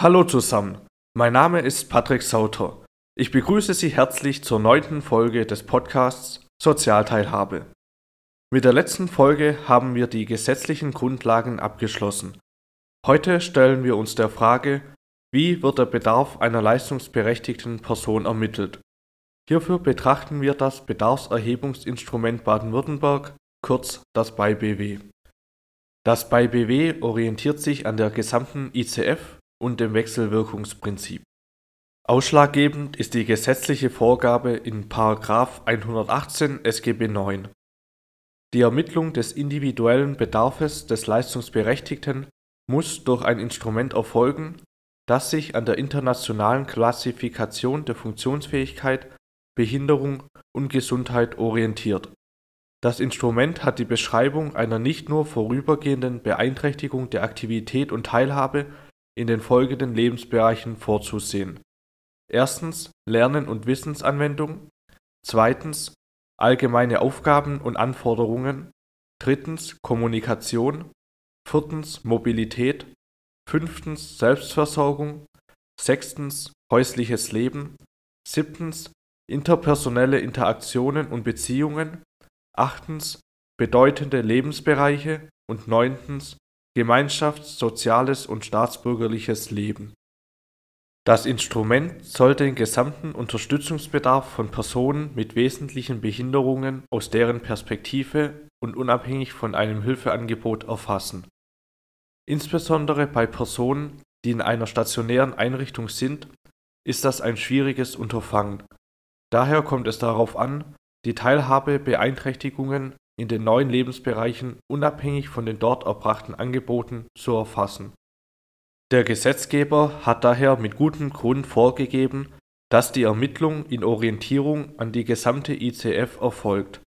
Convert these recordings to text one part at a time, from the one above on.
Hallo zusammen, mein Name ist Patrick Sauter. Ich begrüße Sie herzlich zur neunten Folge des Podcasts Sozialteilhabe. Mit der letzten Folge haben wir die gesetzlichen Grundlagen abgeschlossen. Heute stellen wir uns der Frage, wie wird der Bedarf einer leistungsberechtigten Person ermittelt? Hierfür betrachten wir das Bedarfserhebungsinstrument Baden-Württemberg, kurz das BayBW. Das BayBW orientiert sich an der gesamten ICF und dem Wechselwirkungsprinzip. Ausschlaggebend ist die gesetzliche Vorgabe in § 118 SGB IX. Die Ermittlung des individuellen Bedarfes des Leistungsberechtigten muss durch ein Instrument erfolgen, das sich an der internationalen Klassifikation der Funktionsfähigkeit, Behinderung und Gesundheit orientiert. Das Instrument hat die Beschreibung einer nicht nur vorübergehenden Beeinträchtigung der Aktivität und Teilhabe in den folgenden Lebensbereichen vorzusehen: Erstens Lernen und Wissensanwendung, zweitens allgemeine Aufgaben und Anforderungen, drittens Kommunikation, viertens Mobilität, fünftens Selbstversorgung, sechstens häusliches Leben, siebtens interpersonelle Interaktionen und Beziehungen, achtens bedeutende Lebensbereiche. Und neuntens Gemeinschafts-, soziales und staatsbürgerliches Leben. Das Instrument soll den gesamten Unterstützungsbedarf von Personen mit wesentlichen Behinderungen aus deren Perspektive und unabhängig von einem Hilfeangebot erfassen. Insbesondere bei Personen, die in einer stationären Einrichtung sind, ist das ein schwieriges Unterfangen. Daher kommt es darauf an, die Teilhabebeeinträchtigungen in den neuen Lebensbereichen unabhängig von den dort erbrachten Angeboten zu erfassen. Der Gesetzgeber hat daher mit gutem Grund vorgegeben, dass die Ermittlung in Orientierung an die gesamte ICF erfolgt.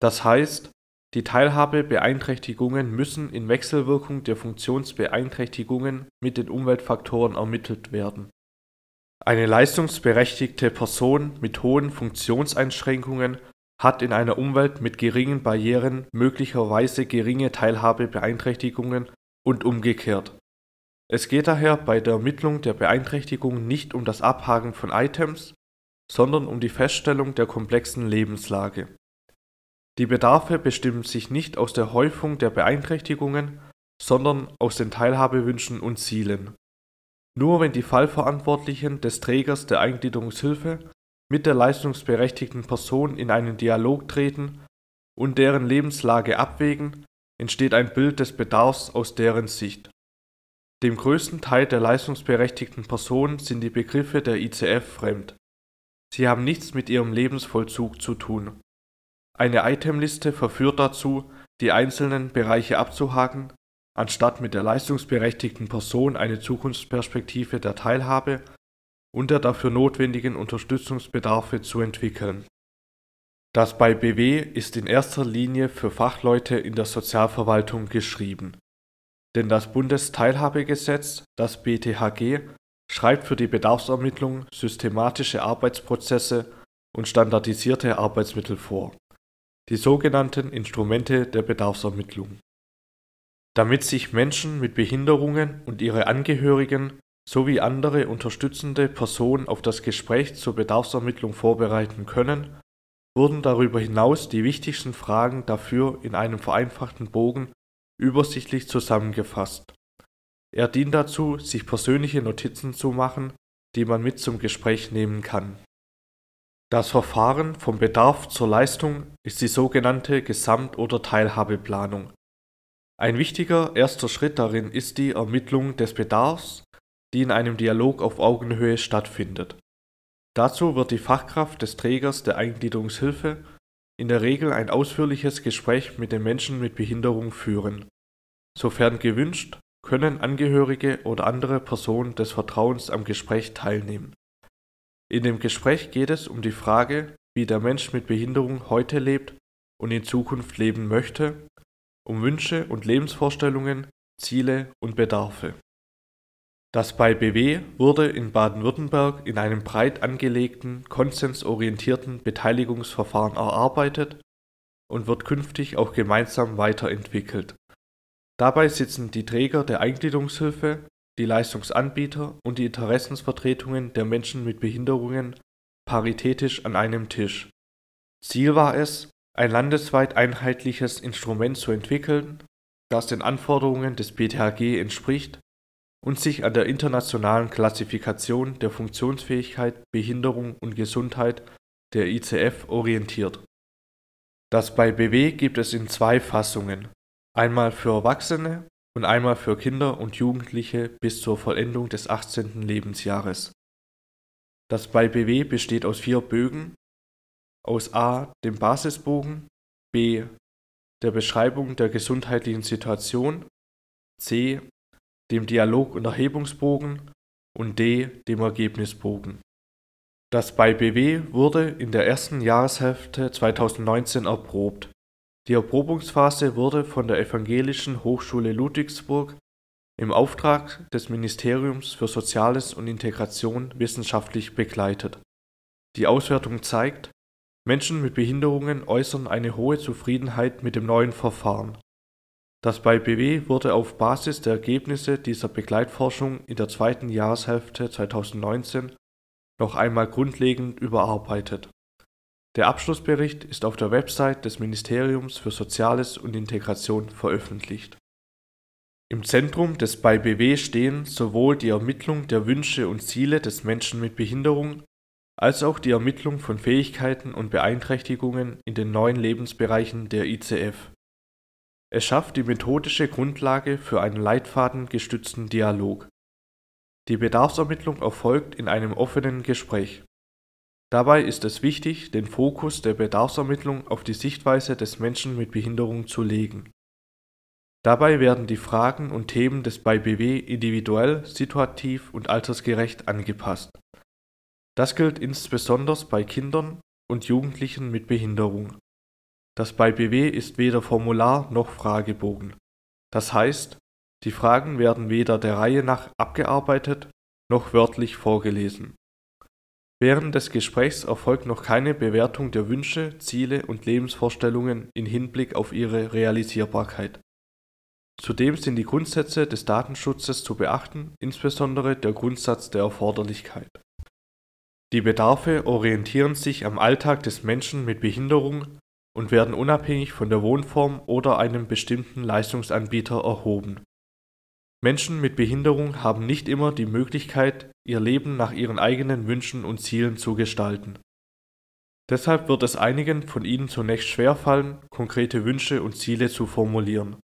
Das heißt, die Teilhabebeeinträchtigungen müssen in Wechselwirkung der Funktionsbeeinträchtigungen mit den Umweltfaktoren ermittelt werden. Eine leistungsberechtigte Person mit hohen Funktionseinschränkungen hat in einer Umwelt mit geringen Barrieren möglicherweise geringe Teilhabebeeinträchtigungen und umgekehrt. Es geht daher bei der Ermittlung der Beeinträchtigung nicht um das Abhaken von Items, sondern um die Feststellung der komplexen Lebenslage. Die Bedarfe bestimmen sich nicht aus der Häufung der Beeinträchtigungen, sondern aus den Teilhabewünschen und Zielen. Nur wenn die Fallverantwortlichen des Trägers der Eingliederungshilfe mit der leistungsberechtigten Person in einen Dialog treten und deren Lebenslage abwägen, entsteht ein Bild des Bedarfs aus deren Sicht. Dem größten Teil der leistungsberechtigten Personen sind die Begriffe der ICF fremd. Sie haben nichts mit ihrem Lebensvollzug zu tun. Eine Itemliste verführt dazu, die einzelnen Bereiche abzuhaken, anstatt mit der leistungsberechtigten Person eine Zukunftsperspektive der Teilhabe und der dafür notwendigen Unterstützungsbedarfe zu entwickeln. Das BayBW ist in erster Linie für Fachleute in der Sozialverwaltung geschrieben. Denn das Bundesteilhabegesetz, das BTHG, schreibt für die Bedarfsermittlung systematische Arbeitsprozesse und standardisierte Arbeitsmittel vor, die sogenannten Instrumente der Bedarfsermittlung. Damit sich Menschen mit Behinderungen und ihre Angehörigen sowie andere unterstützende Personen auf das Gespräch zur Bedarfsermittlung vorbereiten können, wurden darüber hinaus die wichtigsten Fragen dafür in einem vereinfachten Bogen übersichtlich zusammengefasst. Er dient dazu, sich persönliche Notizen zu machen, die man mit zum Gespräch nehmen kann. Das Verfahren vom Bedarf zur Leistung ist die sogenannte Gesamt- oder Teilhabeplanung. Ein wichtiger erster Schritt darin ist die Ermittlung des Bedarfs die in einem Dialog auf Augenhöhe stattfindet. Dazu wird die Fachkraft des Trägers der Eingliederungshilfe in der Regel ein ausführliches Gespräch mit den Menschen mit Behinderung führen. Sofern gewünscht, können Angehörige oder andere Personen des Vertrauens am Gespräch teilnehmen. In dem Gespräch geht es um die Frage, wie der Mensch mit Behinderung heute lebt und in Zukunft leben möchte, um Wünsche und Lebensvorstellungen, Ziele und Bedarfe. Das BayBW wurde in Baden-Württemberg in einem breit angelegten, konsensorientierten Beteiligungsverfahren erarbeitet und wird künftig auch gemeinsam weiterentwickelt. Dabei sitzen die Träger der Eingliederungshilfe die Leistungsanbieter und die Interessensvertretungen der Menschen mit Behinderungen paritätisch an einem Tisch. Ziel war es, ein landesweit einheitliches Instrument zu entwickeln, das den Anforderungen des BTHG entspricht und sich an der internationalen Klassifikation der Funktionsfähigkeit, Behinderung und Gesundheit der ICF orientiert. Das bei BW gibt es in zwei Fassungen, einmal für Erwachsene und einmal für Kinder und Jugendliche bis zur Vollendung des 18. Lebensjahres. Das bei BW besteht aus vier Bögen, aus a. dem Basisbogen, b. der Beschreibung der gesundheitlichen Situation, c. dem Dialog- und Erhebungsbogen und d. dem Ergebnisbogen. Das bei BW wurde in der ersten Jahreshälfte 2019 erprobt. Die Erprobungsphase wurde von der Evangelischen Hochschule Ludwigsburg im Auftrag des Ministeriums für Soziales und Integration wissenschaftlich begleitet. Die Auswertung zeigt, Menschen mit Behinderungen äußern eine hohe Zufriedenheit mit dem neuen Verfahren. Das bei BW wurde auf Basis der Ergebnisse dieser Begleitforschung in der zweiten Jahreshälfte 2019 noch einmal grundlegend überarbeitet. Der Abschlussbericht ist auf der Website des Ministeriums für Soziales und Integration veröffentlicht. Im Zentrum des bei BW stehen sowohl die Ermittlung der Wünsche und Ziele des Menschen mit Behinderung als auch die Ermittlung von Fähigkeiten und Beeinträchtigungen in den neuen Lebensbereichen der ICF. Es schafft die methodische Grundlage für einen leitfadengestützten Dialog die Bedarfsermittlung erfolgt in einem offenen Gespräch. Dabei ist es wichtig, den Fokus der Bedarfsermittlung auf die Sichtweise des Menschen mit Behinderung zu legen. Dabei werden die Fragen und Themen des BeiBW individuell, situativ und altersgerecht angepasst. Das gilt insbesondere bei Kindern und Jugendlichen mit Behinderung. Das BeiBW ist weder Formular noch Fragebogen. Das heißt, die Fragen werden weder der Reihe nach abgearbeitet noch wörtlich vorgelesen. Während des Gesprächs erfolgt noch keine Bewertung der Wünsche, Ziele und Lebensvorstellungen in Hinblick auf ihre Realisierbarkeit. Zudem sind die Grundsätze des Datenschutzes zu beachten, insbesondere der Grundsatz der Erforderlichkeit. Die Bedarfe orientieren sich am Alltag des Menschen mit Behinderung und werden unabhängig von der Wohnform oder einem bestimmten Leistungsanbieter erhoben Menschen mit Behinderung haben nicht immer die Möglichkeit, ihr Leben nach ihren eigenen Wünschen und Zielen zu gestalten. Deshalb wird es einigen von ihnen zunächst schwerfallen, konkrete Wünsche und Ziele zu formulieren.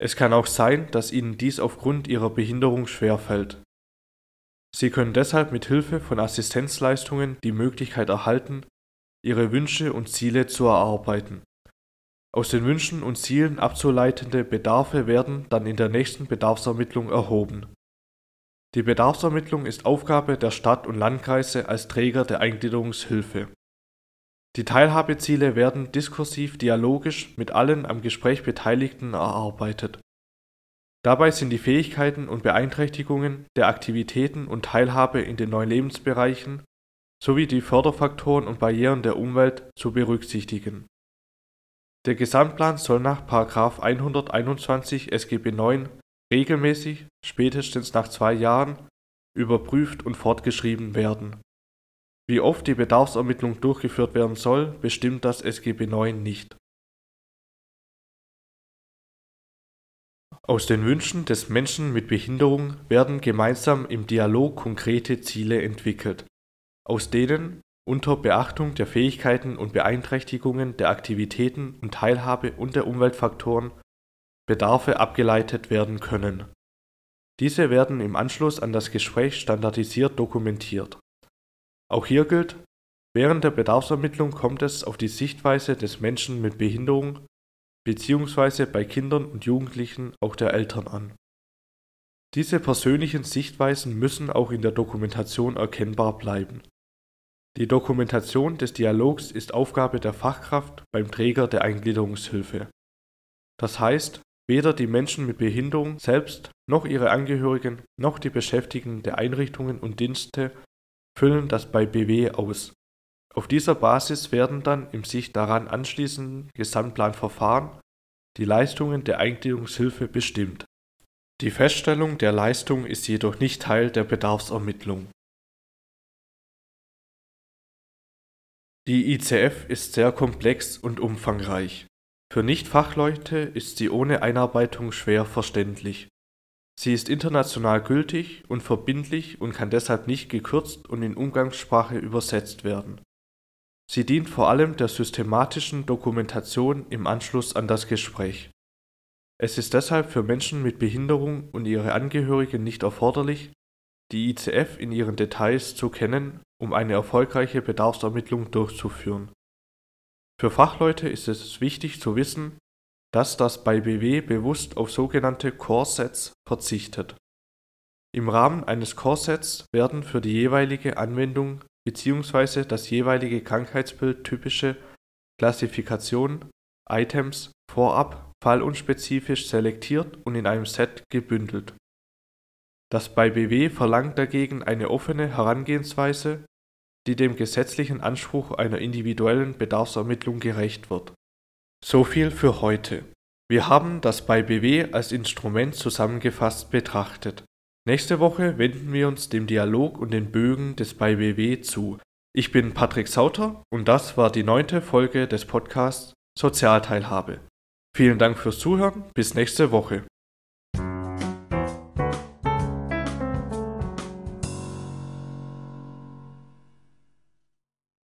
Es kann auch sein, dass ihnen dies aufgrund ihrer Behinderung schwerfällt. Sie können deshalb mit Hilfe von Assistenzleistungen die Möglichkeit erhalten, ihre Wünsche und Ziele zu erarbeiten aus den Wünschen und Zielen abzuleitende Bedarfe werden dann in der nächsten Bedarfsermittlung erhoben. Die Bedarfsermittlung ist Aufgabe der Stadt und Landkreise als Träger der Eingliederungshilfe. Die Teilhabeziele werden diskursiv dialogisch mit allen am Gespräch Beteiligten erarbeitet. Dabei sind die Fähigkeiten und Beeinträchtigungen der Aktivitäten und Teilhabe in den neuen Lebensbereichen sowie die Förderfaktoren und Barrieren der Umwelt zu berücksichtigen der Gesamtplan soll nach § 121 SGB IX regelmäßig, spätestens nach zwei Jahren, überprüft und fortgeschrieben werden. Wie oft die Bedarfsermittlung durchgeführt werden soll, bestimmt das SGB IX nicht. Aus den Wünschen des Menschen mit Behinderung werden gemeinsam im Dialog konkrete Ziele entwickelt, aus denen unter Beachtung der Fähigkeiten und Beeinträchtigungen der Aktivitäten und Teilhabe und der Umweltfaktoren Bedarfe abgeleitet werden können. Diese werden im Anschluss an das Gespräch standardisiert dokumentiert. Auch hier gilt, während der Bedarfsermittlung kommt es auf die Sichtweise des Menschen mit Behinderung beziehungsweise bei Kindern und Jugendlichen auch der Eltern an. Diese persönlichen Sichtweisen müssen auch in der Dokumentation erkennbar bleiben die Dokumentation des Dialogs ist Aufgabe der Fachkraft beim Träger der Eingliederungshilfe. Das heißt, weder die Menschen mit Behinderung selbst noch ihre Angehörigen noch die Beschäftigten der Einrichtungen und Dienste füllen das bei BW aus. Auf dieser Basis werden dann im sich daran anschließenden Gesamtplanverfahren die Leistungen der Eingliederungshilfe bestimmt. Die Feststellung der Leistung ist jedoch nicht Teil der Bedarfsermittlung. Die ICF ist sehr komplex und umfangreich. Für Nichtfachleute ist sie ohne Einarbeitung schwer verständlich. Sie ist international gültig und verbindlich und kann deshalb nicht gekürzt und in Umgangssprache übersetzt werden. Sie dient vor allem der systematischen Dokumentation im Anschluss an das Gespräch. Es ist deshalb für Menschen mit Behinderung und ihre Angehörigen nicht erforderlich, die ICF in ihren Details zu kennen, um eine erfolgreiche Bedarfsermittlung durchzuführen. Für Fachleute ist es wichtig zu wissen, dass das bei BW bewusst auf sogenannte Core-Sets verzichtet. Im Rahmen eines Core-Sets werden für die jeweilige Anwendung bzw. das jeweilige Krankheitsbild typische Klassifikationen, Items vorab fallunspezifisch selektiert und in einem Set gebündelt. Das bei BW verlangt dagegen eine offene Herangehensweise, die dem gesetzlichen Anspruch einer individuellen Bedarfsermittlung gerecht wird so viel für heute. Wir haben das bei BW als Instrument zusammengefasst betrachtet. Nächste Woche wenden wir uns dem Dialog und den Bögen des bei BW zu. Ich bin Patrick Sauter und das war die neunte Folge des Podcasts Sozialteilhabe. Vielen Dank fürs Zuhören, bis nächste Woche.